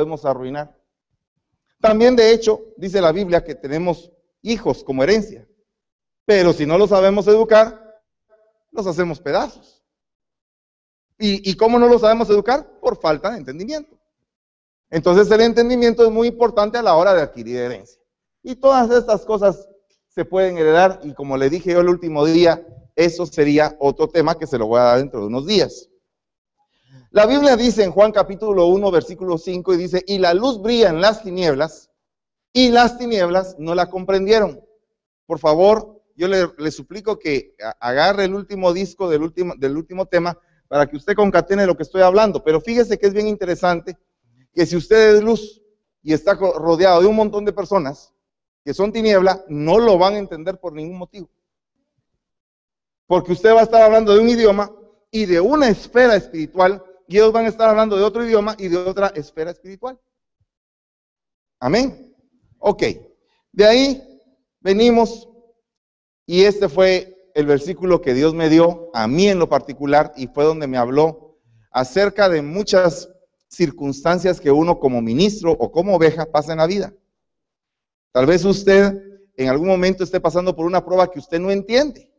podemos arruinar. También, de hecho, dice la Biblia que tenemos hijos como herencia. Pero si no los sabemos educar, los hacemos pedazos. ¿Y, ¿Y cómo no los sabemos educar? Por falta de entendimiento. Entonces el entendimiento es muy importante a la hora de adquirir herencia. Y todas estas cosas se pueden heredar y como le dije yo el último día, eso sería otro tema que se lo voy a dar dentro de unos días. La Biblia dice en Juan capítulo 1, versículo 5, y dice, y la luz brilla en las tinieblas, y las tinieblas no la comprendieron. Por favor, yo le, suplico que agarre el último disco del último, del último tema para que usted concatene lo que estoy hablando. Pero fíjese que es bien interesante que si usted es luz y está rodeado de un montón de personas que son tiniebla, no lo van a entender por ningún motivo. Porque usted va a estar hablando de un idioma y de una esfera espiritual y ellos van a estar hablando de otro idioma y de otra esfera espiritual. Amén. Ok. De ahí venimos y este fue el versículo que Dios me dio a mí en lo particular y fue donde me habló acerca de muchas circunstancias que uno como ministro o como oveja pasa en la vida. Tal vez usted en algún momento esté pasando por una prueba que usted no entiende,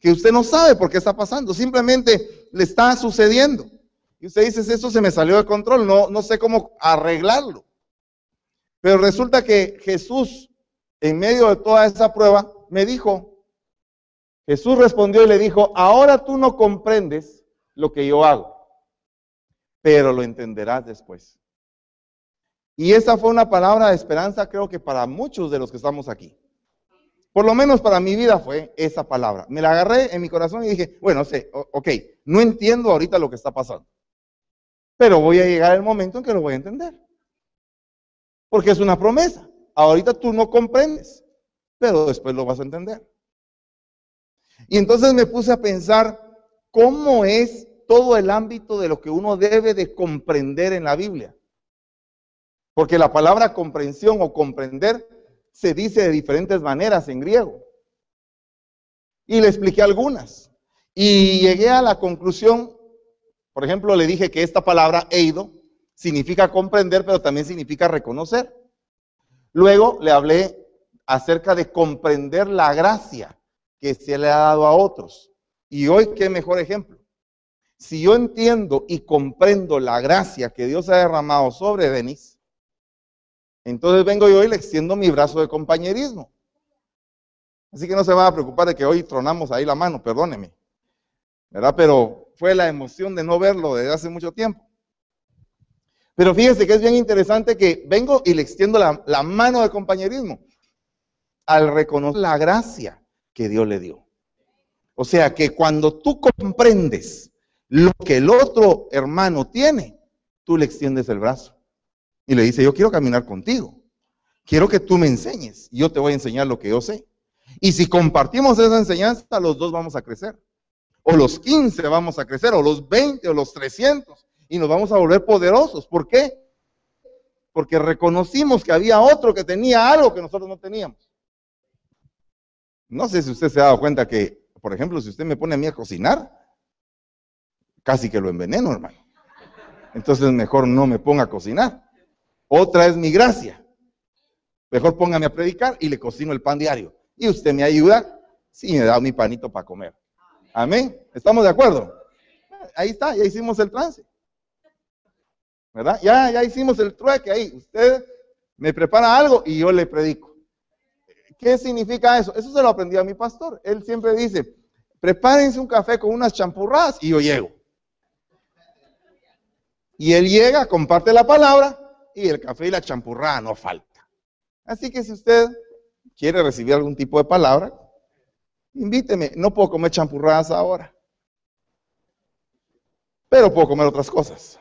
que usted no sabe por qué está pasando, simplemente le está sucediendo. Y usted dice, eso se me salió de control, no, no sé cómo arreglarlo. Pero resulta que Jesús, en medio de toda esa prueba, me dijo, Jesús respondió y le dijo, ahora tú no comprendes lo que yo hago pero lo entenderás después. Y esa fue una palabra de esperanza, creo que para muchos de los que estamos aquí. Por lo menos para mi vida fue esa palabra. Me la agarré en mi corazón y dije, bueno, sé, ok, no entiendo ahorita lo que está pasando, pero voy a llegar el momento en que lo voy a entender. Porque es una promesa. Ahorita tú no comprendes, pero después lo vas a entender. Y entonces me puse a pensar cómo es todo el ámbito de lo que uno debe de comprender en la Biblia. Porque la palabra comprensión o comprender se dice de diferentes maneras en griego. Y le expliqué algunas. Y llegué a la conclusión, por ejemplo, le dije que esta palabra eido significa comprender, pero también significa reconocer. Luego le hablé acerca de comprender la gracia que se le ha dado a otros. Y hoy, qué mejor ejemplo. Si yo entiendo y comprendo la gracia que Dios ha derramado sobre Denis, entonces vengo yo y le extiendo mi brazo de compañerismo. Así que no se va a preocupar de que hoy tronamos ahí la mano, perdóneme. ¿Verdad? Pero fue la emoción de no verlo desde hace mucho tiempo. Pero fíjese que es bien interesante que vengo y le extiendo la, la mano de compañerismo al reconocer la gracia que Dios le dio. O sea que cuando tú comprendes lo que el otro hermano tiene, tú le extiendes el brazo y le dices, yo quiero caminar contigo, quiero que tú me enseñes, yo te voy a enseñar lo que yo sé. Y si compartimos esa enseñanza, los dos vamos a crecer. O los 15 vamos a crecer, o los 20, o los 300, y nos vamos a volver poderosos. ¿Por qué? Porque reconocimos que había otro que tenía algo que nosotros no teníamos. No sé si usted se ha dado cuenta que, por ejemplo, si usted me pone a mí a cocinar, casi que lo enveneno, hermano. Entonces mejor no me ponga a cocinar. Otra es mi gracia. Mejor póngame a predicar y le cocino el pan diario. Y usted me ayuda si me da mi panito para comer. Amén. ¿Estamos de acuerdo? Ahí está, ya hicimos el trance. ¿Verdad? Ya, ya hicimos el trueque ahí. Usted me prepara algo y yo le predico. ¿Qué significa eso? Eso se lo aprendí a mi pastor. Él siempre dice, prepárense un café con unas champurradas y yo llego. Y él llega, comparte la palabra y el café y la champurrada no falta. Así que si usted quiere recibir algún tipo de palabra, invíteme. No puedo comer champurradas ahora, pero puedo comer otras cosas.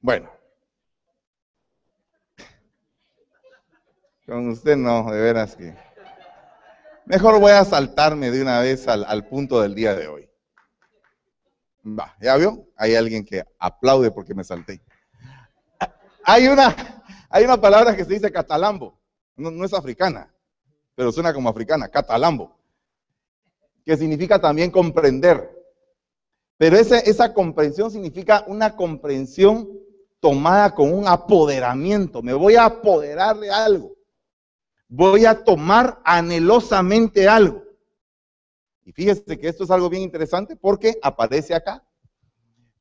Bueno, con usted no, de veras que... Mejor voy a saltarme de una vez al, al punto del día de hoy. Va, ¿ya vio? Hay alguien que aplaude porque me salté. Hay una, hay una palabra que se dice catalambo. No, es africana, pero suena como africana, catalambo. Que significa también comprender. Pero esa comprensión significa una comprensión tomada con un apoderamiento. Me voy a apoderar de algo. Voy a tomar anhelosamente algo. Y fíjese que esto es algo bien interesante porque aparece acá.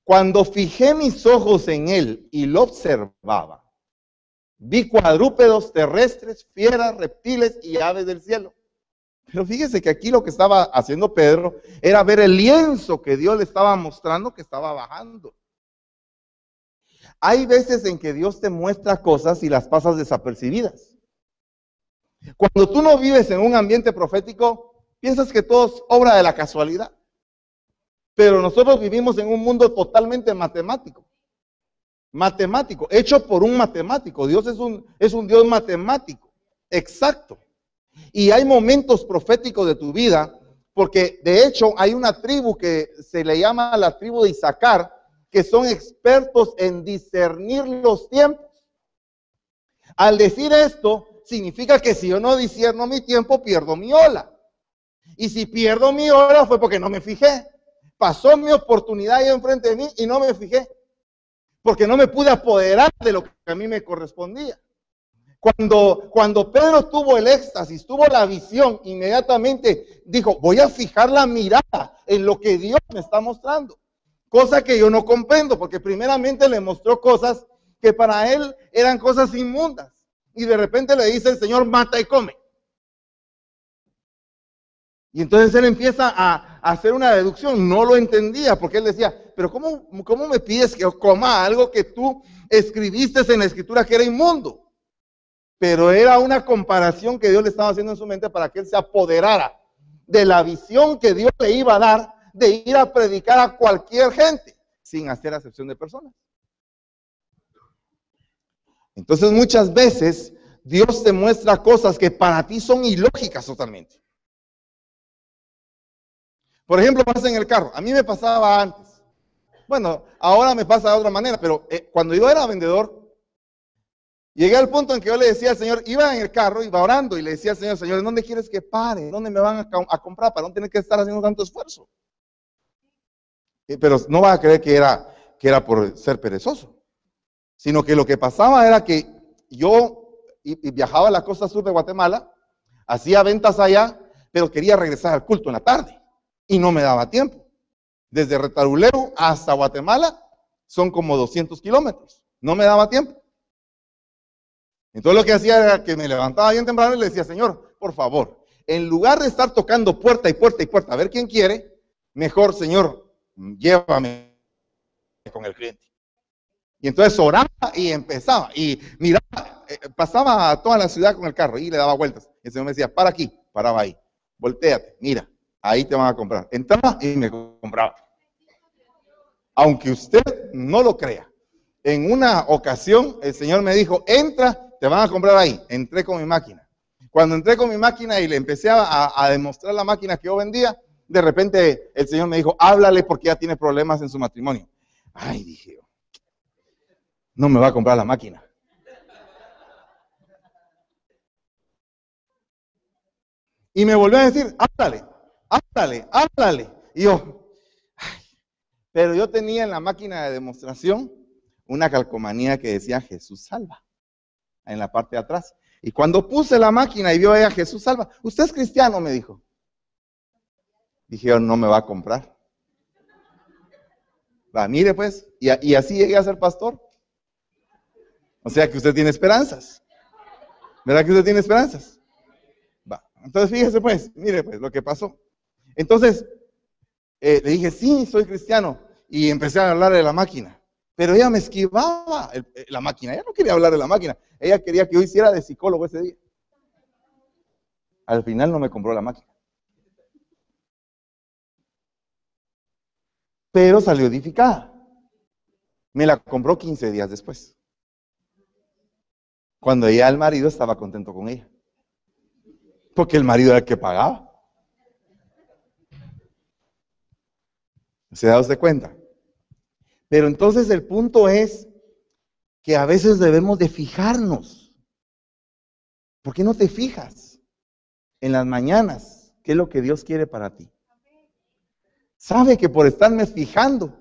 Cuando fijé mis ojos en él y lo observaba, vi cuadrúpedos terrestres, fieras, reptiles y aves del cielo. Pero fíjese que aquí lo que estaba haciendo Pedro era ver el lienzo que Dios le estaba mostrando que estaba bajando. Hay veces en que Dios te muestra cosas y las pasas desapercibidas. Cuando tú no vives en un ambiente profético, piensas que todo es obra de la casualidad. Pero nosotros vivimos en un mundo totalmente matemático. Matemático, hecho por un matemático. Dios es un, es un Dios matemático, exacto. Y hay momentos proféticos de tu vida, porque de hecho hay una tribu que se le llama la tribu de Isaacar, que son expertos en discernir los tiempos. Al decir esto, significa que si yo no discierno mi tiempo, pierdo mi ola. Y si pierdo mi ola fue porque no me fijé. Pasó mi oportunidad ahí enfrente de mí y no me fijé. Porque no me pude apoderar de lo que a mí me correspondía. Cuando, cuando Pedro tuvo el éxtasis, tuvo la visión, inmediatamente dijo, voy a fijar la mirada en lo que Dios me está mostrando. Cosa que yo no comprendo, porque primeramente le mostró cosas que para él eran cosas inmundas. Y de repente le dice el Señor, mata y come. Y entonces él empieza a, hacer una deducción. No lo entendía, porque él decía, pero ¿cómo, ¿cómo me pides que coma algo que tú escribiste en la escritura que era inmundo? pero era una comparación que Dios le estaba haciendo en su mente para que él se apoderara de la visión que Dios le iba a dar de ir a predicar a cualquier gente, sin hacer acepción de personas. Entonces muchas veces Dios te muestra cosas que para ti son ilógicas totalmente. Por ejemplo, pasa en el carro. A mí me pasaba antes. Bueno, ahora me pasa de otra manera, pero eh, cuando yo era vendedor, Llegué al punto en que yo le decía al Señor, iba en el carro, iba orando y le decía al Señor, Señor, ¿dónde quieres que pare? ¿Dónde me van a, comprar? ¿Para no tener que estar haciendo tanto esfuerzo? Pero no va a creer que era, que era por ser perezoso, sino que lo que pasaba era que yo viajaba a la costa sur de Guatemala, hacía ventas allá, pero quería regresar al culto en la tarde y no me daba tiempo. Desde Retaruleu hasta Guatemala son como 200 kilómetros, no me daba tiempo. Entonces lo que hacía era que me levantaba bien temprano y le decía, Señor, por favor, en lugar de estar tocando puerta y puerta y puerta a ver quién quiere, mejor, Señor, llévame con el cliente. Y entonces oraba y empezaba. Y miraba, eh, pasaba a toda la ciudad con el carro y le daba vueltas. Y el Señor me decía, para aquí, paraba ahí, volteate, mira, ahí te van a comprar. Entraba y me compraba. Aunque usted no lo crea. En una ocasión el Señor me dijo, entra te van a comprar ahí. Entré con mi máquina. Cuando entré con mi máquina y le empecé a, demostrar la máquina que yo vendía, de repente el Señor me dijo, háblale porque ya tiene problemas en su matrimonio. Ay, dije yo, no me va a comprar la máquina. Y me volvió a decir, háblale, háblale, háblale. Y yo, pero yo tenía en la máquina de demostración una calcomanía que decía Jesús salva en la parte de atrás. Y cuando puse la máquina y vio a Jesús salva, usted es cristiano, me dijo. Dijeron, no me va a comprar. Va, mire pues, y, así llegué a ser pastor. O sea que usted tiene esperanzas. ¿Verdad que usted tiene esperanzas? Va. Entonces fíjese pues, mire pues lo que pasó. Entonces, eh, le dije, sí, soy cristiano. Y empecé a hablar de la máquina. Pero ella me esquivaba eh, la máquina. Ella no quería hablar de la máquina. Ella quería que yo hiciera de psicólogo ese día. Al final no me compró la máquina. Pero salió edificada. Me la compró 15 días después. Cuando ella, el marido, estaba contento con ella. Porque el marido era el que pagaba. ¿Se da usted cuenta? Pero entonces el punto es que a veces debemos de fijarnos. ¿Por qué no te fijas en las mañanas qué es lo que Dios quiere para ti? Sabe que por estarme fijando,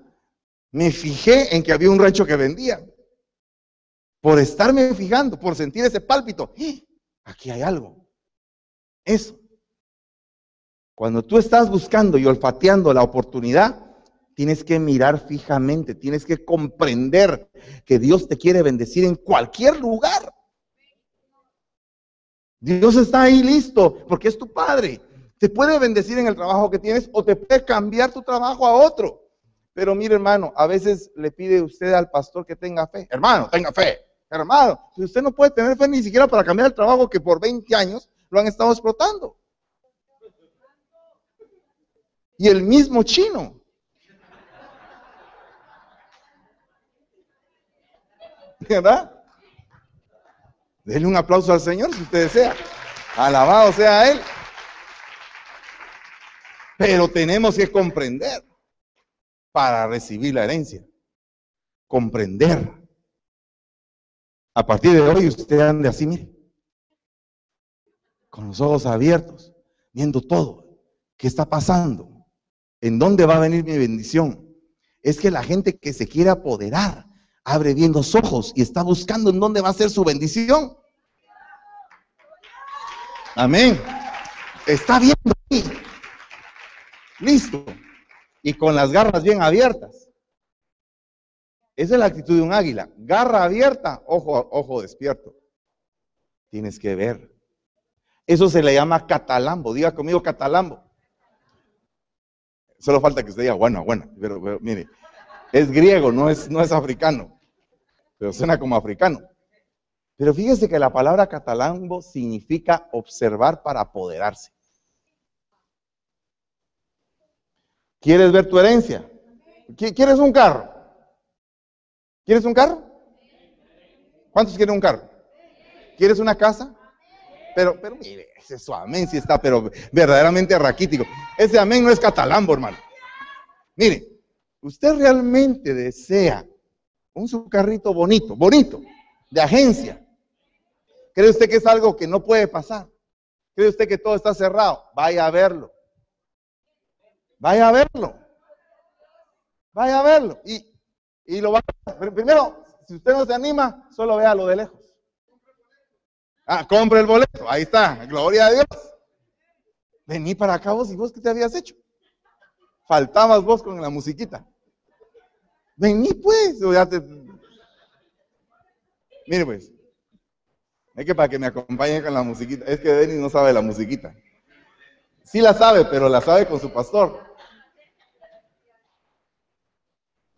me fijé en que había un rancho que vendía. por estarme fijando, por sentir ese pálpito. ¡Eh! Aquí hay algo. Eso. Cuando tú estás buscando y olfateando la oportunidad, tienes que mirar fijamente, tienes que comprender que Dios te quiere bendecir en cualquier lugar. Dios está ahí listo porque es tu Padre. Te puede bendecir en el trabajo que tienes o te puede cambiar tu trabajo a otro. Pero mire, hermano, a veces le pide usted al pastor que tenga fe. Hermano, tenga fe. Hermano, si usted no puede tener fe ni siquiera para cambiar el trabajo que por 20 años lo han estado explotando. Y el mismo chino. ¿Verdad? Denle un aplauso al Señor si usted desea. Alabado sea Él. Pero tenemos que comprender para recibir la herencia. Comprender. A partir de hoy usted ande así, mire. Con los ojos abiertos, viendo todo. ¿Qué está pasando? ¿En dónde va a venir mi bendición? Es que la gente que se quiere apoderar abre bien los ojos y está buscando en dónde va a ser su bendición. Amén. Está viendo ahí. Listo. Y con las garras bien abiertas. Esa es la actitud de un águila. Garra abierta, ojo, ojo despierto. Tienes que ver. Eso se le llama catalambo. Diga conmigo catalambo. Solo falta que usted diga, bueno, bueno, pero, mire, es griego, no es, no es africano, pero suena como africano. Pero fíjese que la palabra catalambo significa observar para apoderarse. ¿Quieres ver tu herencia? ¿Quieres un carro? ¿Quieres un carro? ¿Cuántos quieren un carro? ¿Quieres una casa? Pero, pero mire, ese su amén sí está, pero verdaderamente raquítico. Ese amén no es catalambo, hermano. Mire, usted realmente desea un su carrito bonito, bonito, de agencia. ¿Cree usted que es algo que no puede pasar? ¿Cree usted que todo está cerrado? Vaya a verlo. Vaya a verlo. Vaya a verlo. Y, y lo va a... Primero, si usted no se anima, solo véalo de lejos. Ah, compre el boleto. Ahí está. Gloria a Dios. Vení para acá vos y vos qué te habías hecho. Faltabas vos con la musiquita. Vení pues. Mire pues. Es que para que me acompañe con la musiquita. Es que Denis no sabe la musiquita. Sí la sabe, pero la sabe con su pastor.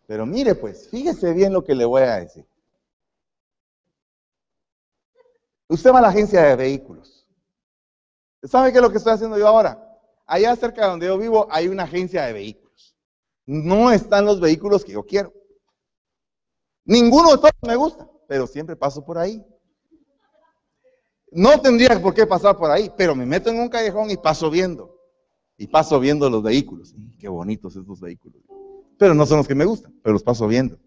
Pero mire pues, fíjese bien lo que le voy a decir. Usted va a la agencia de vehículos. ¿Sabe qué es lo que estoy haciendo yo ahora? Allá cerca de donde yo vivo hay una agencia de vehículos. No están los vehículos que yo quiero. Ninguno de todos me gusta, pero siempre paso por ahí. No tendría por qué pasar por ahí, pero me meto en un callejón y paso viendo. Y paso viendo los vehículos. Qué bonitos estos vehículos. Pero no son los que me gustan, pero los paso viendo.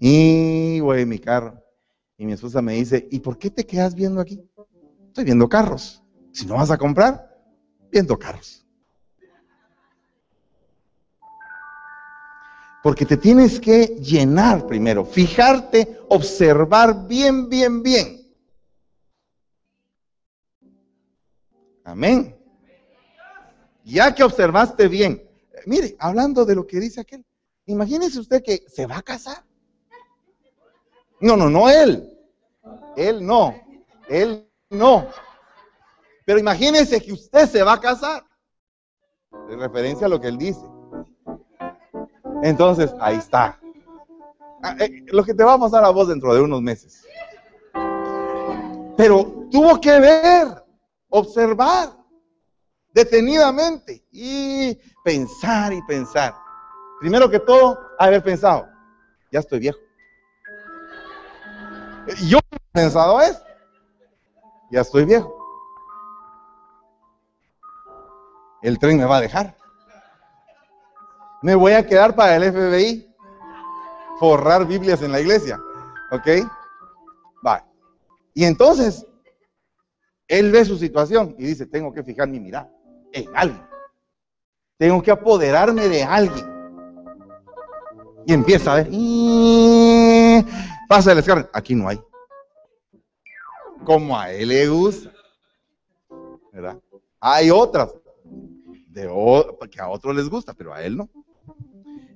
Y voy en mi carro. Y mi esposa me dice, ¿y por qué te quedas viendo aquí? Estoy viendo carros. Si no vas a comprar, viendo carros. Porque te tienes que llenar primero, fijarte, observar bien, bien, bien. Amén. Ya que observaste bien. Mire, hablando de lo que dice aquel, imagínese usted que se va a casar. No, no, no él. Él no. Él no. Pero imagínese que usted se va a casar. En referencia a lo que él dice. Entonces, ahí está. Ah, eh, lo que te va a pasar a vos dentro de unos meses. Pero tuvo que ver, observar detenidamente y pensar y pensar. Primero que todo, haber pensado, ya estoy viejo. Yo he pensado eso. Ya estoy viejo. El tren me va a dejar. Me voy a quedar para el FBI. Forrar Biblias en la iglesia. ¿Ok? Va. Y entonces, él ve su situación y dice, tengo que fijar mi mirada en alguien. Tengo que apoderarme de alguien. Y empieza a ver. Pasa el carne. Aquí no hay. Como a él le gusta. ¿Verdad? Hay otras de, que a otros les gusta, pero a él no.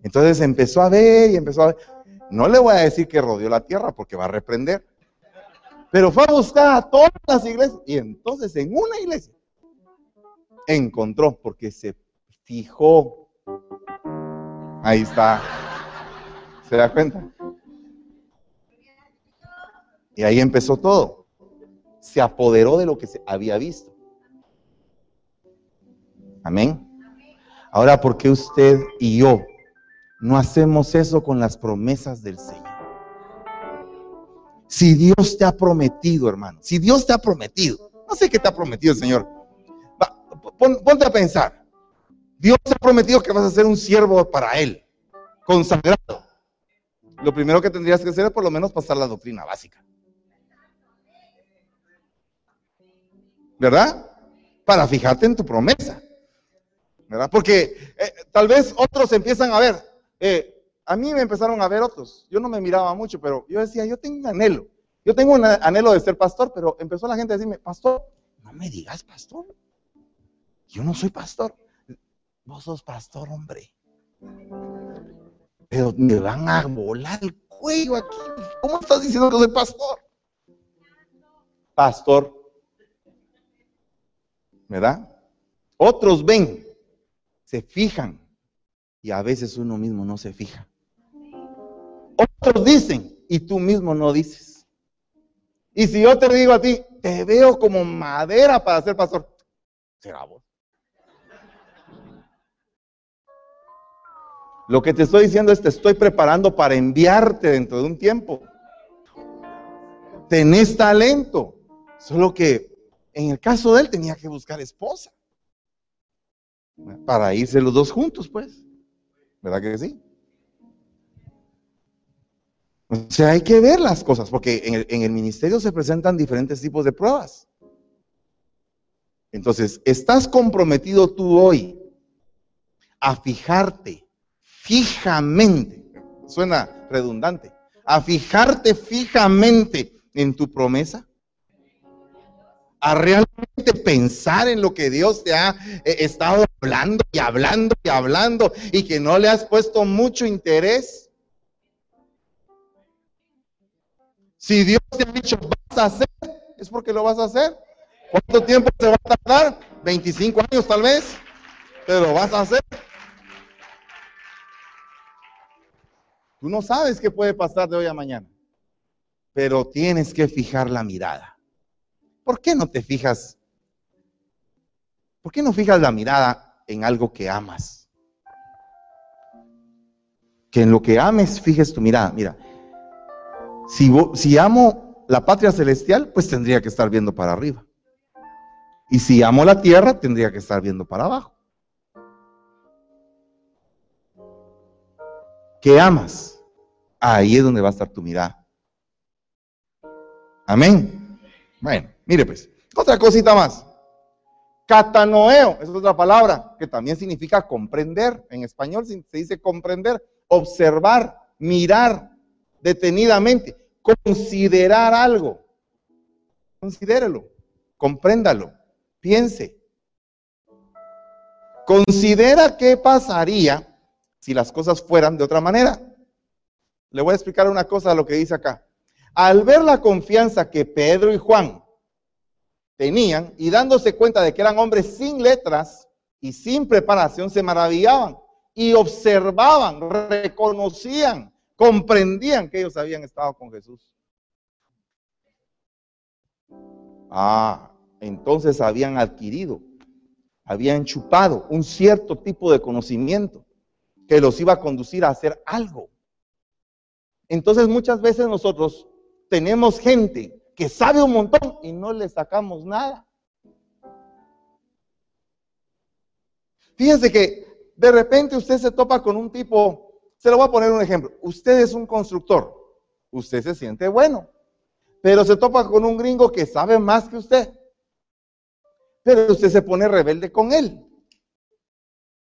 Entonces empezó a ver y empezó a ver. No le voy a decir que rodeó la tierra porque va a reprender. Pero fue a buscar a todas las iglesias. Y entonces en una iglesia encontró porque se fijó. Ahí está. ¿Se da cuenta? Y ahí empezó todo. Se apoderó de lo que se había visto. Amén. Ahora, ¿por qué usted y yo no hacemos eso con las promesas del Señor? Si Dios te ha prometido, hermano, si Dios te ha prometido, no sé qué te ha prometido el Señor. ponte a pensar. Dios te ha prometido que vas a ser un siervo para Él, consagrado. Lo primero que tendrías que hacer es por lo menos pasar la doctrina básica. ¿Verdad? Para fijarte en tu promesa. ¿Verdad? Porque eh, tal vez otros empiezan a ver. Eh, a mí me empezaron a ver otros. Yo no me miraba mucho, pero yo decía, yo tengo un anhelo. Yo tengo un anhelo de ser pastor, pero empezó la gente a decirme, pastor, no me digas pastor. Yo no soy pastor. Vos sos pastor, hombre. Pero me van a volar el cuello aquí. ¿Cómo estás diciendo que soy pastor? Pastor. ¿Verdad? Otros ven, se fijan, y a veces uno mismo no se fija. Otros dicen y tú mismo no dices. Y si yo te digo a ti, te veo como madera para ser pastor, será vos. Lo que te estoy diciendo es te estoy preparando para enviarte dentro de un tiempo. Tenés talento, solo que en el caso de él tenía que buscar esposa. Para irse los dos juntos, pues. ¿Verdad que sí? O sea, hay que ver las cosas, porque en el, ministerio se presentan diferentes tipos de pruebas. Entonces, ¿estás comprometido tú hoy a fijarte fijamente? Suena redundante. A fijarte fijamente en tu promesa. A realmente pensar en lo que Dios te ha eh, estado hablando y hablando y hablando y que no le has puesto mucho interés. Si Dios te ha dicho vas a hacer, es porque lo vas a hacer. ¿Cuánto tiempo te va a tardar? 25 años tal vez, pero vas a hacer. Tú no sabes qué puede pasar de hoy a mañana, pero tienes que fijar la mirada. ¿Por qué no te fijas? ¿Por qué no fijas la mirada en algo que amas? Que en lo que ames fijes tu mirada. Mira, si, amo la patria celestial, pues tendría que estar viendo para arriba. Y si amo la tierra, tendría que estar viendo para abajo. ¿Qué amas? Ahí es donde va a estar tu mirada. Amén. Bueno, mire pues, otra cosita más. Catanoeo, es otra palabra que también significa comprender. En español se dice comprender, observar, mirar, detenidamente, considerar algo. Considérelo, compréndalo, piense. Considera qué pasaría si las cosas fueran de otra manera. Le voy a explicar una cosa a lo que dice acá. Al ver la confianza que Pedro y Juan tenían y dándose cuenta de que eran hombres sin letras y sin preparación, se maravillaban y observaban, reconocían comprendían que ellos habían estado con Jesús. Ah, entonces habían adquirido, habían chupado un cierto tipo de conocimiento que los iba a conducir a hacer algo. Entonces muchas veces nosotros tenemos gente que sabe un montón y no le sacamos nada. Fíjense que de repente usted se topa con un tipo se lo voy a poner un ejemplo. Usted es un constructor. Usted se siente bueno. Pero se topa con un gringo que sabe más que usted. Pero usted se pone rebelde con él.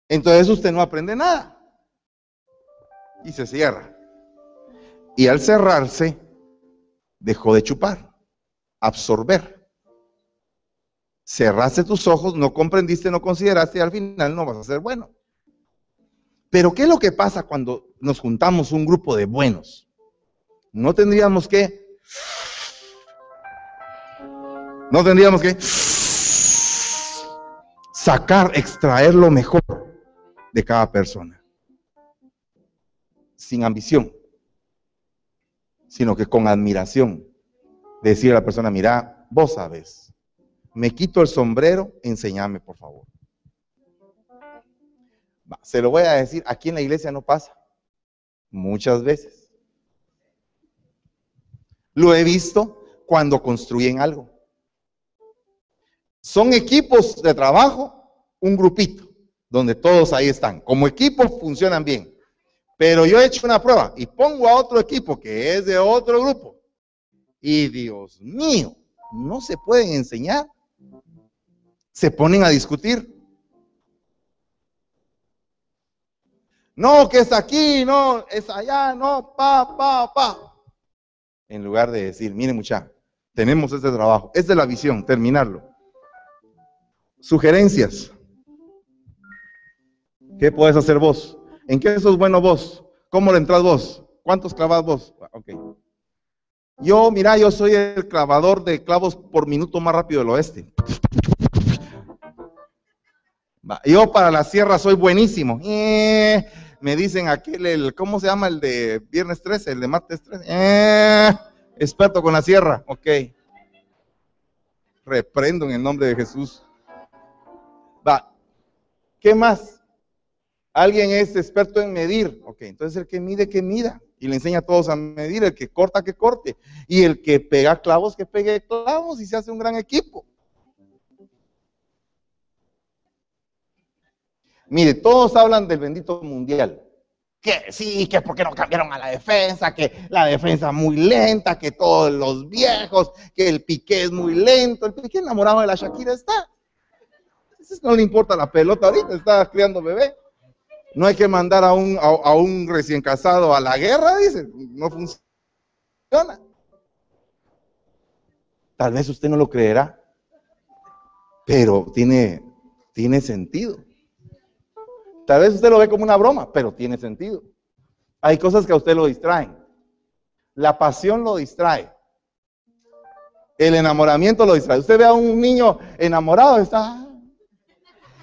Entonces usted no aprende nada. Y se cierra. Y al cerrarse, dejó de chupar, absorber. Cerraste tus ojos, no comprendiste, no consideraste y al final no vas a ser bueno. Pero ¿qué es lo que pasa cuando nos juntamos un grupo de buenos? No tendríamos que... No tendríamos que sacar, extraer lo mejor de cada persona. Sin ambición, sino que con admiración. Decir a la persona, mira, vos sabes, me quito el sombrero, enséñame por favor. Se lo voy a decir, aquí en la iglesia no pasa. Muchas veces. Lo he visto cuando construyen algo. Son equipos de trabajo, un grupito, donde todos ahí están. Como equipo funcionan bien. Pero yo he hecho una prueba y pongo a otro equipo que es de otro grupo. Y Dios mío, no se pueden enseñar. Se ponen a discutir. No, que es aquí, no, es allá, no, pa, pa, pa. En lugar de decir, mire mucha, tenemos este trabajo, esta es la visión, terminarlo. Sugerencias. ¿Qué puedes hacer vos? ¿En qué sos bueno vos? ¿Cómo le entras vos? ¿Cuántos clavas vos? Ok. Yo, mira, yo soy el clavador de clavos por minuto más rápido del oeste. Yo para la sierra soy buenísimo. Eh, me dicen aquel, el, ¿cómo se llama el de viernes 13, el de martes 13? Eh, experto con la sierra. Ok. Reprendo en el nombre de Jesús. Va. ¿Qué más? Alguien es experto en medir. Ok, entonces el que mide, que mida. Y le enseña a todos a medir. El que corta, que corte. Y el que pega clavos, que pegue clavos. Y se hace un gran equipo. Mire, todos hablan del bendito mundial. Que sí, que porque no cambiaron a la defensa, que la defensa muy lenta, que todos los viejos, que el piqué es muy lento. El piqué enamorado de la Shakira está no le importa la pelota ahorita, está criando bebé. No hay que mandar a un, a, un recién casado a la guerra, dice. No funciona. Tal vez usted no lo creerá, pero tiene, sentido. Tal vez usted lo ve como una broma, pero tiene sentido. Hay cosas que a usted lo distraen. La pasión lo distrae. El enamoramiento lo distrae. Usted ve a un niño enamorado, está,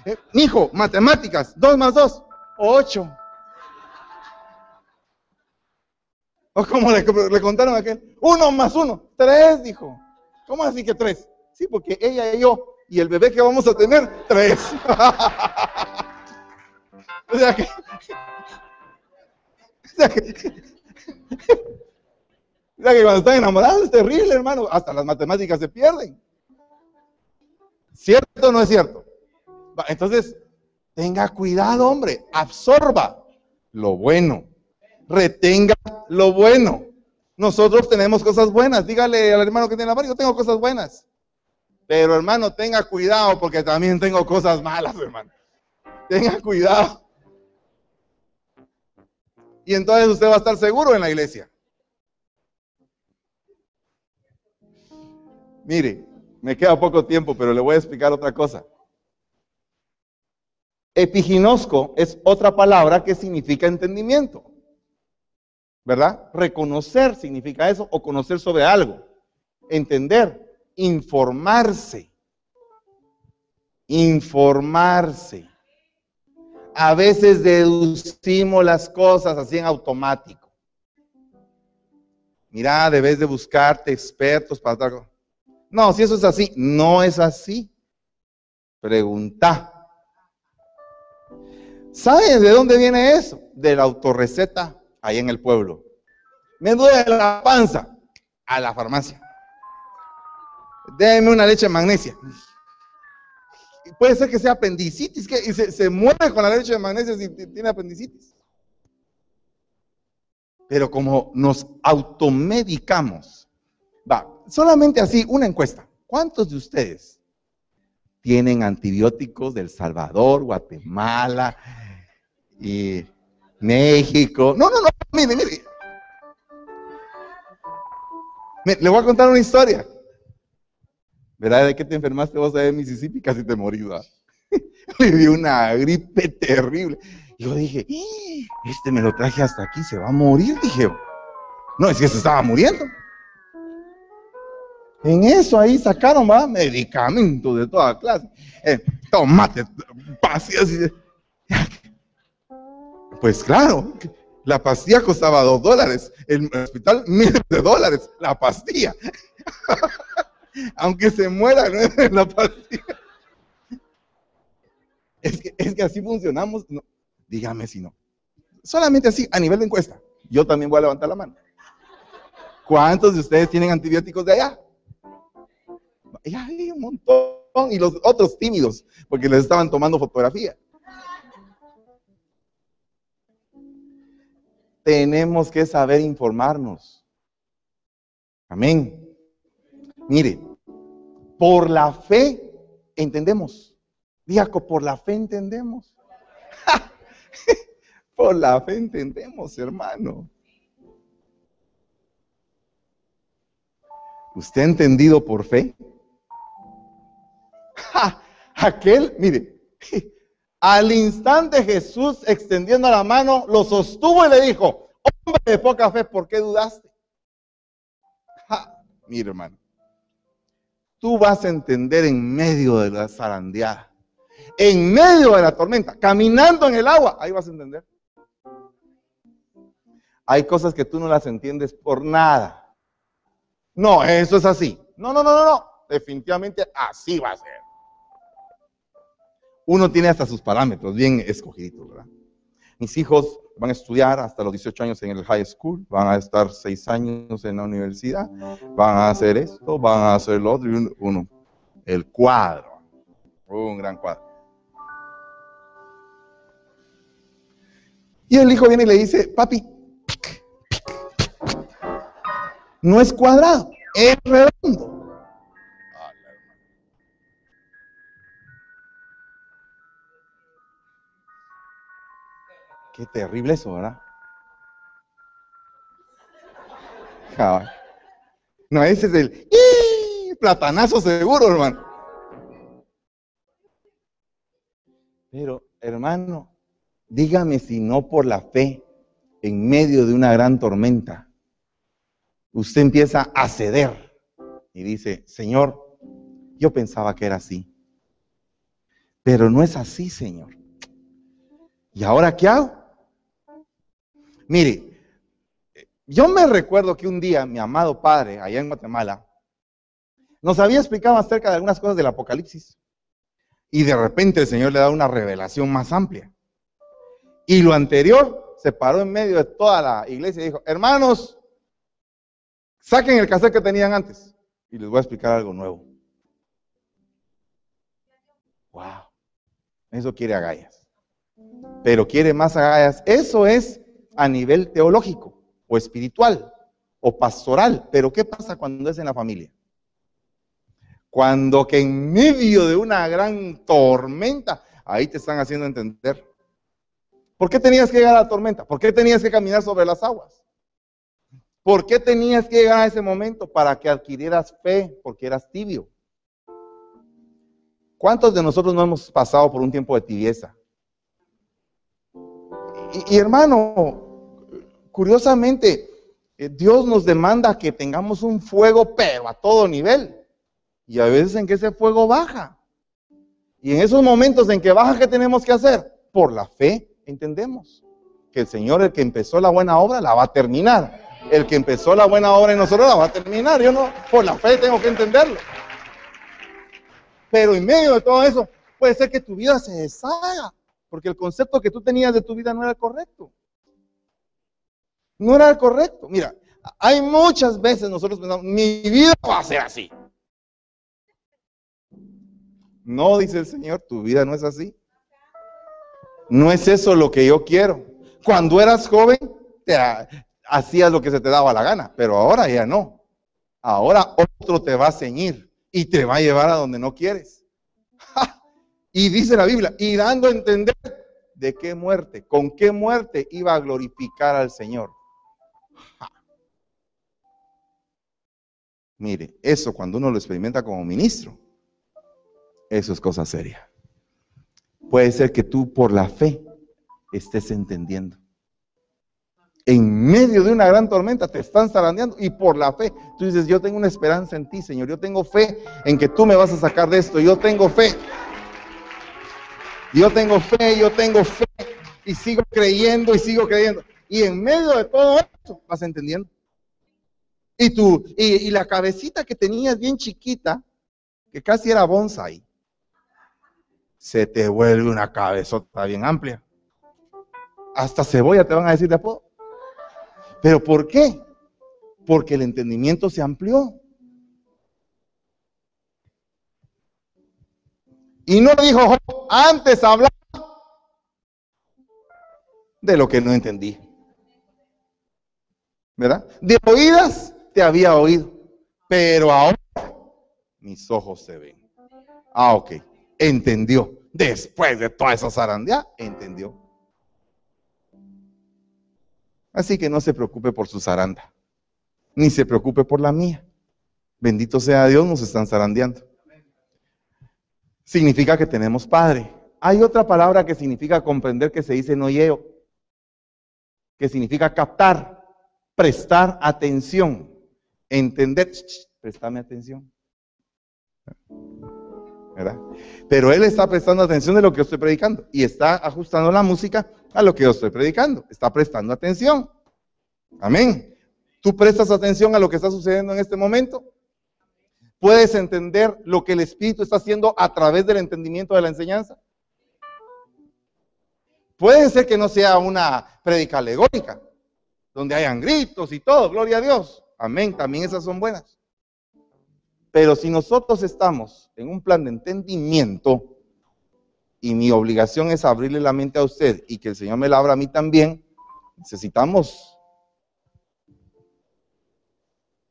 eh, hijo, matemáticas, 2 más 2, 8. O como le, contaron a aquel, 1 más 1, 3, dijo. ¿Cómo así que 3? Sí, porque ella y yo y el bebé que vamos a tener, 3. o sea que... O sea que, o sea que cuando están enamorados es terrible, hermano. Hasta las matemáticas se pierden. ¿Cierto o no es cierto? Entonces, tenga cuidado, hombre, absorba lo bueno, retenga lo bueno. Nosotros tenemos cosas buenas. Dígale al hermano que tiene la mano, yo tengo cosas buenas. Pero hermano, tenga cuidado porque también tengo cosas malas, hermano. Tenga cuidado. Y entonces usted va a estar seguro en la iglesia. Mire, me queda poco tiempo, pero le voy a explicar otra cosa. Epiginosco es otra palabra que significa entendimiento. ¿Verdad? Reconocer significa eso o conocer sobre algo. Entender, informarse. Informarse. A veces deducimos las cosas así en automático. Mira, debes de buscarte expertos para No, si eso es así, no es así. Pregunta. ¿Saben de dónde viene eso? De la autorreceta ahí en el pueblo. Me duele la panza a la farmacia. Déme una leche de magnesia. Puede ser que sea apendicitis, que y se, muere con la leche de magnesia si tiene apendicitis. Pero como nos automedicamos, va, solamente así, una encuesta. ¿Cuántos de ustedes tienen antibióticos del Salvador, Guatemala, y México. No, no, no, mire, mire. le voy a contar una historia. ¿Verdad? ¿De qué te enfermaste vos de Mississippi? Casi te morís, Le dio una gripe terrible. Yo dije, este me lo traje hasta aquí, se va a morir, dije. No, es que se estaba muriendo. En eso ahí sacaron ¿va? medicamentos de toda clase. Eh, tomate, pastillas. Pues claro, la pastilla costaba dos dólares, el hospital miles de dólares, la pastilla. Aunque se muera, no la pastilla. Es que, es que así funcionamos. dígame si no. Solamente así, a nivel de encuesta. Yo también voy a levantar la mano. ¿Cuántos de ustedes tienen antibióticos de allá? Ya hay un montón. Y los otros tímidos, porque les estaban tomando fotografía. Tenemos que saber informarnos. Amén. Mire, por la fe entendemos. Diaco, por la fe entendemos. por la fe entendemos, hermano. ¿Usted ha entendido por fe? Aquel, mire, al instante Jesús extendiendo la mano, lo sostuvo y le dijo, hombre de poca fe, ¿por qué dudaste? mire hermano, tú vas a entender en medio de la zarandeada, en medio de la tormenta, caminando en el agua, ahí vas a entender. Hay cosas que tú no las entiendes por nada. No, eso es así. No, no, no, no, no. Definitivamente así va a ser. Uno tiene hasta sus parámetros bien escogidos, ¿verdad? Mis hijos van a estudiar hasta los 18 años en el high school, van a estar 6 años en la universidad, van a hacer esto, van a hacer lo otro, y uno, el cuadro, un gran cuadro. Y el hijo viene y le dice, papi, no es cuadrado, es redondo. Qué terrible eso, ¿verdad? No, ese es el platanazo seguro, hermano. Pero, hermano, dígame si no por la fe en medio de una gran tormenta usted empieza a ceder y dice, Señor, yo pensaba que era así, pero no es así, Señor. ¿Y ahora qué hago? Mire, yo me recuerdo que un día mi amado padre, allá en Guatemala, nos había explicado acerca de algunas cosas del Apocalipsis. Y de repente el Señor le da una revelación más amplia. Y lo anterior se paró en medio de toda la iglesia y dijo, hermanos, Saquen el cassette que tenían antes y les voy a explicar algo nuevo. Wow. Eso quiere agallas. Pero quiere más agallas. Eso es a nivel teológico o espiritual o pastoral. Pero ¿qué pasa cuando es en la familia? Cuando que en medio de una gran tormenta, ahí te están haciendo entender. ¿Por qué tenías que llegar a la tormenta? ¿Por qué tenías que caminar sobre las aguas? ¿Por qué tenías que llegar a ese momento? Para que adquirieras fe, porque eras tibio. ¿Cuántos de nosotros no hemos pasado por un tiempo de tibieza? Y, hermano, curiosamente, eh, Dios nos demanda que tengamos un fuego, pero a todo nivel. Y a veces en que ese fuego baja. Y en esos momentos en que baja, ¿qué tenemos que hacer? Por la fe entendemos que el Señor, el que empezó la buena obra, la va a terminar el que empezó la buena obra en nosotros la va a terminar. Yo no, por la fe tengo que entenderlo. Pero en medio de todo eso, puede ser que tu vida se deshaga, porque el concepto que tú tenías de tu vida no era correcto. No era el correcto. Mira, hay muchas veces nosotros pensamos, mi vida va a ser así. No, dice el Señor, tu vida no es así. No es eso lo que yo quiero. Cuando eras joven, te, hacías lo que se te daba la gana, pero ahora ya no. Ahora otro te va a ceñir y te va a llevar a donde no quieres. Y dice la Biblia, y dando a entender de qué muerte, con qué muerte iba a glorificar al Señor. Mire, eso cuando uno lo experimenta como ministro, eso es cosa seria. Puede ser que tú por la fe estés entendiendo. En medio de una gran tormenta te están zarandeando y por la fe tú dices, yo tengo una esperanza en ti, Señor. Yo tengo fe en que tú me vas a sacar de esto. Yo tengo fe. Yo tengo fe, yo tengo fe y sigo creyendo y sigo creyendo. Y en medio de todo esto vas entendiendo. Y tú, y, la cabecita que tenías bien chiquita, que casi era bonsai, se te vuelve una cabezota bien amplia. Hasta cebolla te van a decir de apodo. ¿Pero por qué? Porque el entendimiento se amplió. Y no dijo, antes hablaba de lo que no entendí. ¿Verdad? De oídas te había oído, pero ahora mis ojos se ven. Ah, ok, entendió. Después de toda esa zarandea, entendió. Así que no se preocupe por su zaranda, ni se preocupe por la mía. Bendito sea Dios, nos están zarandeando. Significa que tenemos Padre. Hay otra palabra que significa comprender que se dice noyeo, que significa captar, prestar atención, entender, préstame atención. ¿verdad? Pero él está prestando atención de lo que yo estoy predicando y está ajustando la música a lo que yo estoy predicando. Está prestando atención. Amén. ¿Tú prestas atención a lo que está sucediendo en este momento? ¿Puedes entender lo que el Espíritu está haciendo a través del entendimiento de la enseñanza? Puede ser que no sea una predica alegórica, donde hayan gritos y todo, gloria a Dios. Amén, también esas son buenas. Pero si nosotros estamos en un plan de entendimiento y mi obligación es abrirle la mente a usted y que el Señor me la abra a mí también, necesitamos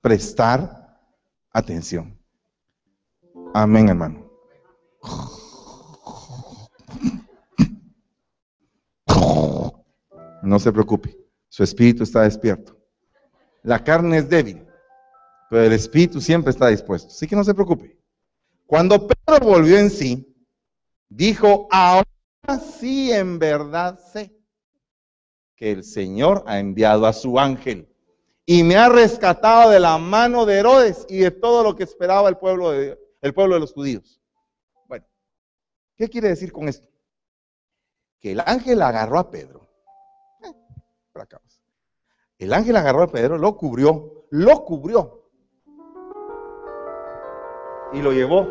prestar atención. Amén, hermano. No se preocupe, su espíritu está despierto. La carne es débil, pero el espíritu siempre está dispuesto. Así que no se preocupe. Cuando Pedro volvió en sí, dijo, ahora sí en verdad sé que el Señor ha enviado a su ángel y me ha rescatado de la mano de Herodes y de todo lo que esperaba el pueblo de, los judíos. Bueno, ¿qué quiere decir con esto? Que el ángel agarró a Pedro. Eh, el ángel agarró a Pedro, lo cubrió, lo cubrió y lo llevó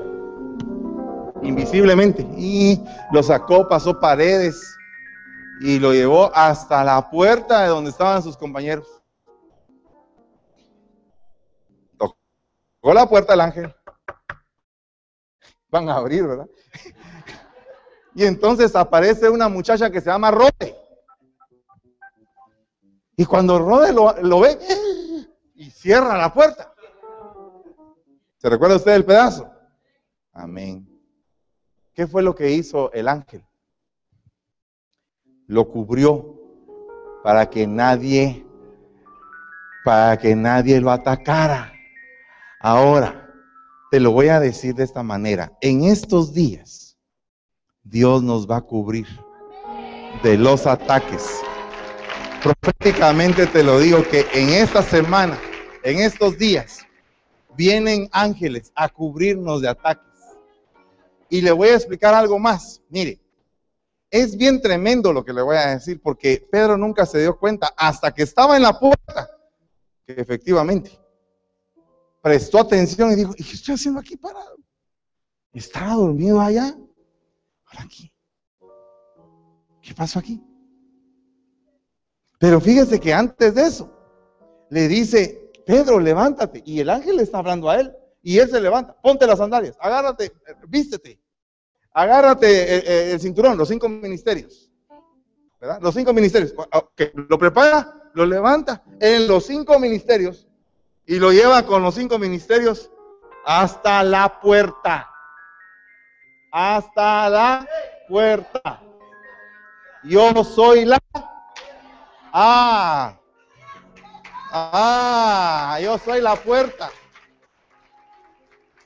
invisiblemente y lo sacó, pasó paredes y lo llevó hasta la puerta de donde estaban sus compañeros. Tocó la puerta el ángel. Van a abrir, ¿verdad? Y entonces aparece una muchacha que se llama Rode. Y cuando Rode lo, lo ve y cierra la puerta. ¿Se recuerda usted el pedazo? Amén. ¿Qué fue lo que hizo el ángel? Lo cubrió para que nadie, para que nadie lo atacara. Ahora, te lo voy a decir de esta manera. En estos días, Dios nos va a cubrir de los ataques. Proféticamente te lo digo que en esta semana, en estos días, vienen ángeles a cubrirnos de ataques. Y le voy a explicar algo más. Mire, es bien tremendo lo que le voy a decir, porque Pedro nunca se dio cuenta hasta que estaba en la puerta, que efectivamente prestó atención y dijo, ¿y qué estoy haciendo aquí parado? Estaba dormido allá, aquí. ¿Qué pasó aquí? Pero fíjese que antes de eso, le dice, Pedro, levántate. Y el ángel le está hablando a él. Y él se levanta. Ponte las sandalias. Agárrate, vístete. Agárrate eh, eh, el, cinturón, los cinco ministerios. ¿Verdad? Los cinco ministerios. Lo prepara, lo levanta en los cinco ministerios y lo lleva con los cinco ministerios hasta la puerta. Hasta la puerta. Yo soy la. Ah, Ah, yo soy la puerta.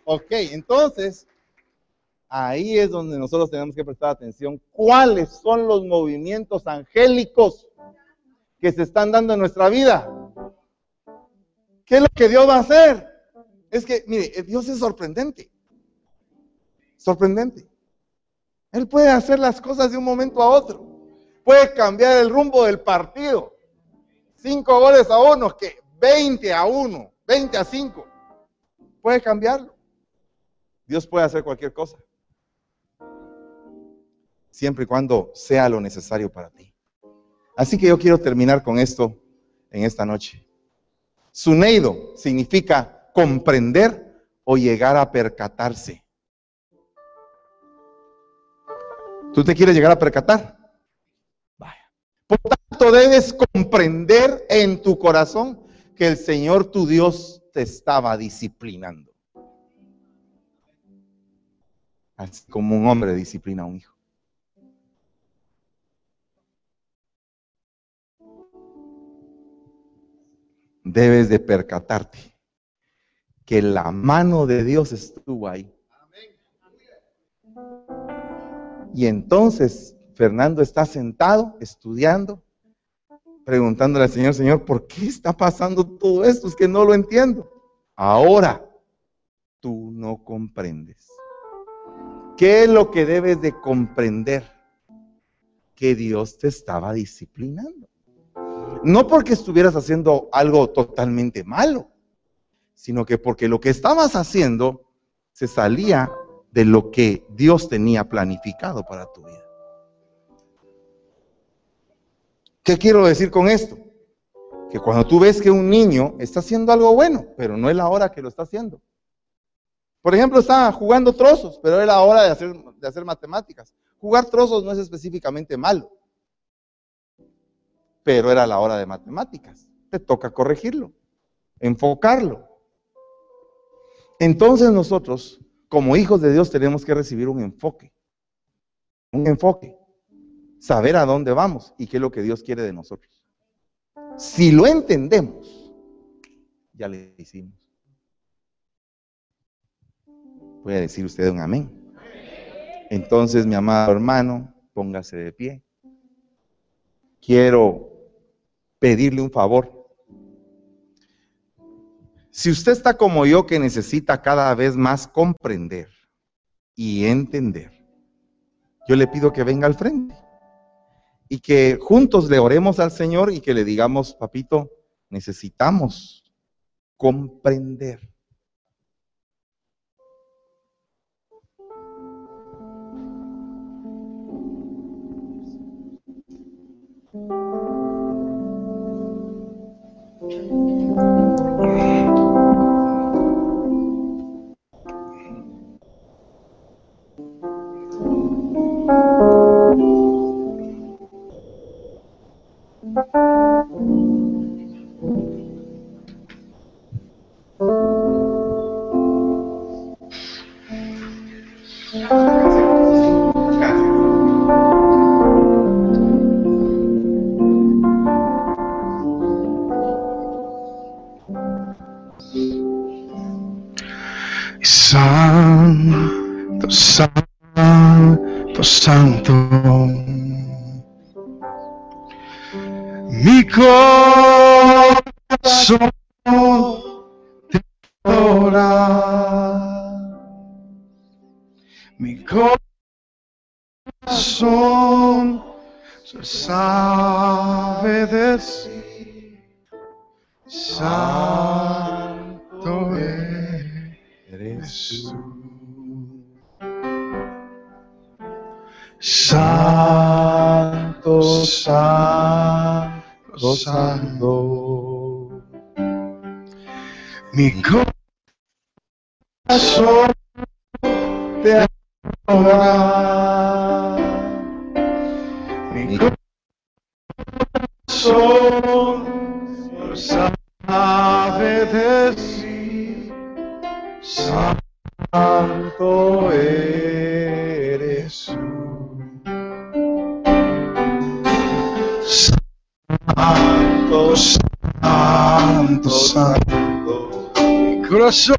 Ok, entonces, ahí es donde nosotros tenemos que prestar atención. ¿Cuáles son los movimientos angélicos que se están dando en nuestra vida? ¿Qué es lo que Dios va a hacer? Es que, mire, Dios es sorprendente. Sorprendente. Él puede hacer las cosas de un momento a otro. Puede cambiar el rumbo del partido. Cinco goles a uno, que 20 a uno, 20 a 5. Puede cambiarlo. Dios puede hacer cualquier cosa. Siempre y cuando sea lo necesario para ti. Así que yo quiero terminar con esto en esta noche. Suneido significa comprender o llegar a percatarse. ¿Tú te quieres llegar a percatar? Debes comprender en tu corazón que el Señor tu Dios te estaba disciplinando. Así como un hombre disciplina a un hijo. debes de percatarte que la mano de Dios estuvo ahí. Y entonces Fernando está sentado, estudiando, preguntándole al Señor, Señor, ¿por qué está pasando todo esto? Es que no lo entiendo. Ahora, tú no comprendes. ¿Qué es lo que debes de comprender? Que Dios te estaba disciplinando. No porque estuvieras haciendo algo totalmente malo, sino que porque lo que estabas haciendo se salía de lo que Dios tenía planificado para tu vida. ¿Qué quiero decir con esto? Que cuando tú ves que un niño está haciendo algo bueno, pero no es la hora que lo está haciendo. Por ejemplo, está jugando trozos, pero es la hora de hacer, de hacer matemáticas. Jugar trozos no es específicamente malo pero era la hora de matemáticas. Te toca corregirlo, enfocarlo. Entonces nosotros, como hijos de Dios, tenemos que recibir un enfoque. Un enfoque. Saber a dónde vamos y qué es lo que Dios quiere de nosotros. Si lo entendemos, ya le hicimos. Puede decir usted un amén. Entonces, mi amado hermano, póngase de pie. Quiero pedirle un favor. Si usted está como yo que necesita cada vez más comprender y entender, yo le pido que venga al frente y que juntos le oremos al Señor y que le digamos, papito, necesitamos comprender. Santo. Mi corazón te adora. Mi corazón se sabe decir. Santo eres tú. Santo, santo, santo. Mi corazón te adora. Mi corazón sabe decir, Santo eres tú. Santo, santo, mi corazón,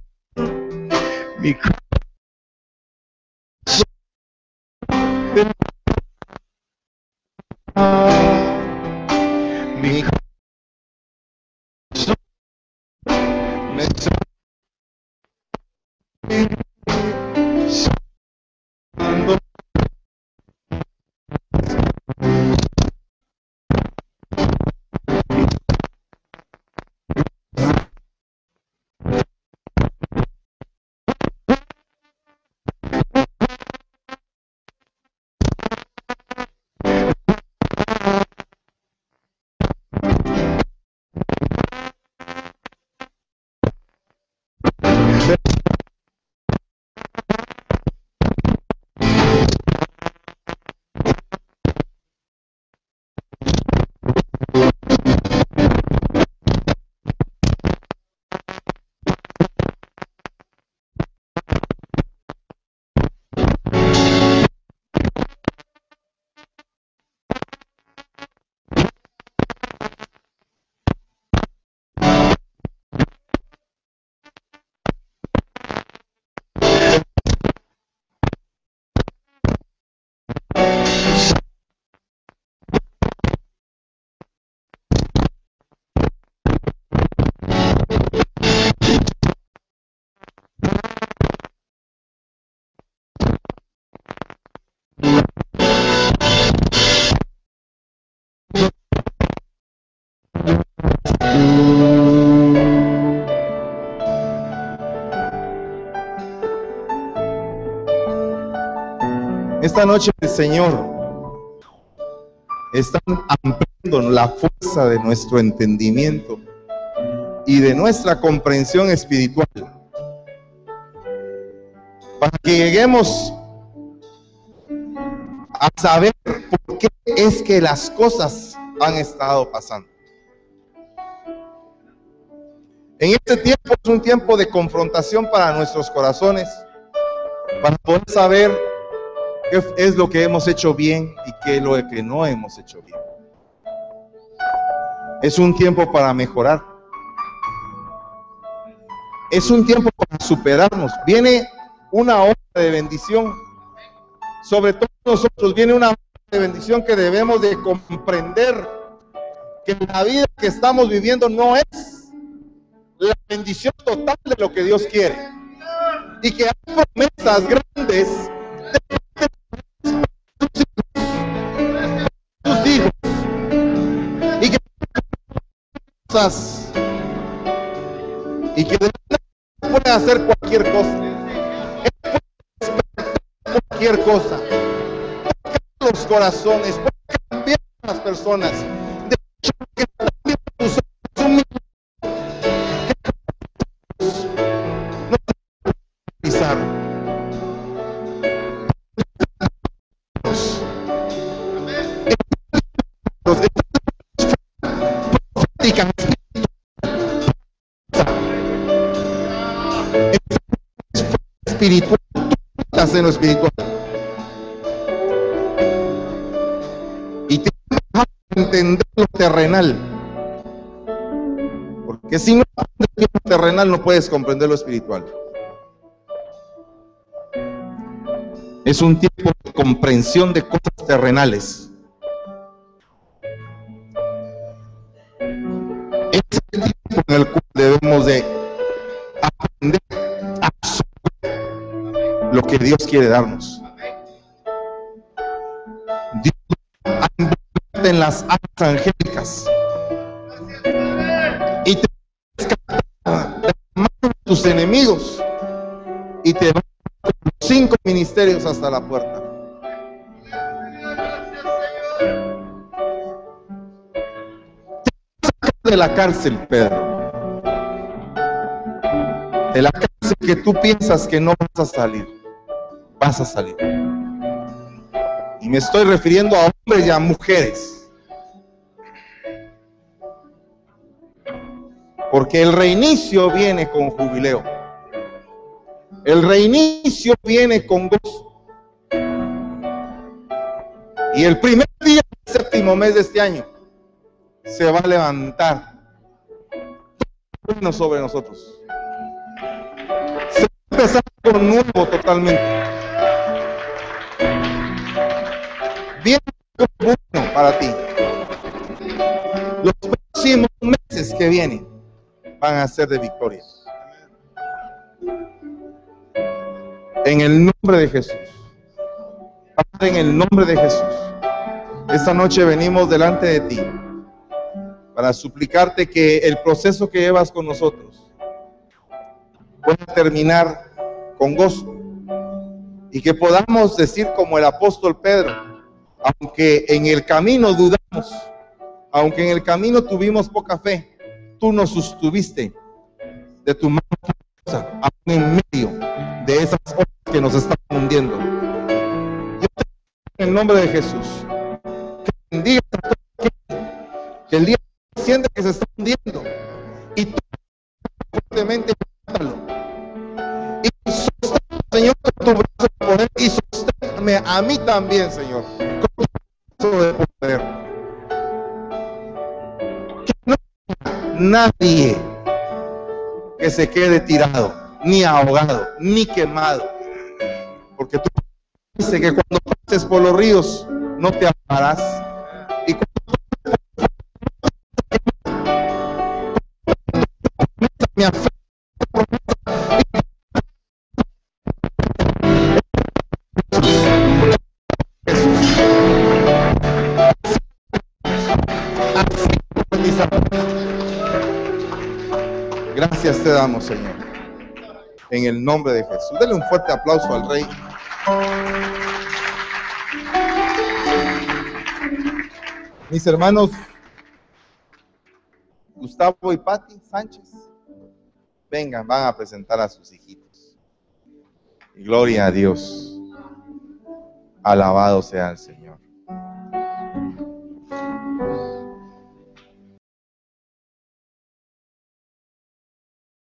Mi mi Esta noche el Señor está ampliando la fuerza de nuestro entendimiento y de nuestra comprensión espiritual para que lleguemos a saber por qué es que las cosas han estado pasando. En este tiempo es un tiempo de confrontación para nuestros corazones, para poder saber qué es lo que hemos hecho bien y qué es lo que no hemos hecho bien. Es un tiempo para mejorar. Es un tiempo para superarnos. Viene una hora de bendición. Sobre todo nosotros viene una hora de bendición que debemos de comprender que la vida que estamos viviendo no es la bendición total de lo que Dios quiere. Y que hay promesas grandes y que de puede hacer cualquier cosa. Cualquier cosa. Puede los corazones, puede cambiar las personas. En lo espiritual. Y tienes que entender lo terrenal. Porque si no aprendes lo terrenal, no puedes comprender lo espiritual. Es un tiempo de comprensión de cosas terrenales. Es el tiempo en el cual Dios quiere darnos. Dios en las angélicas y te la mano de tus enemigos y te va los cinco ministerios hasta la puerta. De la cárcel, Pedro. De la cárcel que tú piensas que no vas a salir. Vas a salir. Y me estoy refiriendo a hombres y a mujeres. Porque el reinicio viene con jubileo. El reinicio viene con gozo. Y el primer día del séptimo mes de este año se va a levantar sobre nosotros. Se va a empezar algo nuevo totalmente. Viene bueno para ti. Los próximos meses que vienen van a ser de victoria. En el nombre de Jesús. Padre, en el nombre de Jesús. Esta noche venimos delante de ti para suplicarte que el proceso que llevas con nosotros pueda terminar con gozo y que podamos decir como el apóstol Pedro, aunque en el camino dudamos, aunque en el camino tuvimos poca fe, tú nos sostuviste de tu mano aún en medio de esas olas que nos están hundiendo. Yo te en el nombre de Jesús, que bendiga a todos que el día siente que se está hundiendo y tú fuertemente. Y sostén, Señor, tu brazo de poder y sosténme a mí también, Señor, nadie que se quede tirado, ni ahogado, ni quemado. Porque tú dices que cuando pases por los ríos no te ahogarás. Y cuando me afecta Gracias te damos, Señor. En el nombre de Jesús. Dele un fuerte aplauso al Rey. Mis hermanos Gustavo y Patti Sánchez, vengan, van a presentar a sus hijitos. Gloria a Dios. Alabado sea el Señor.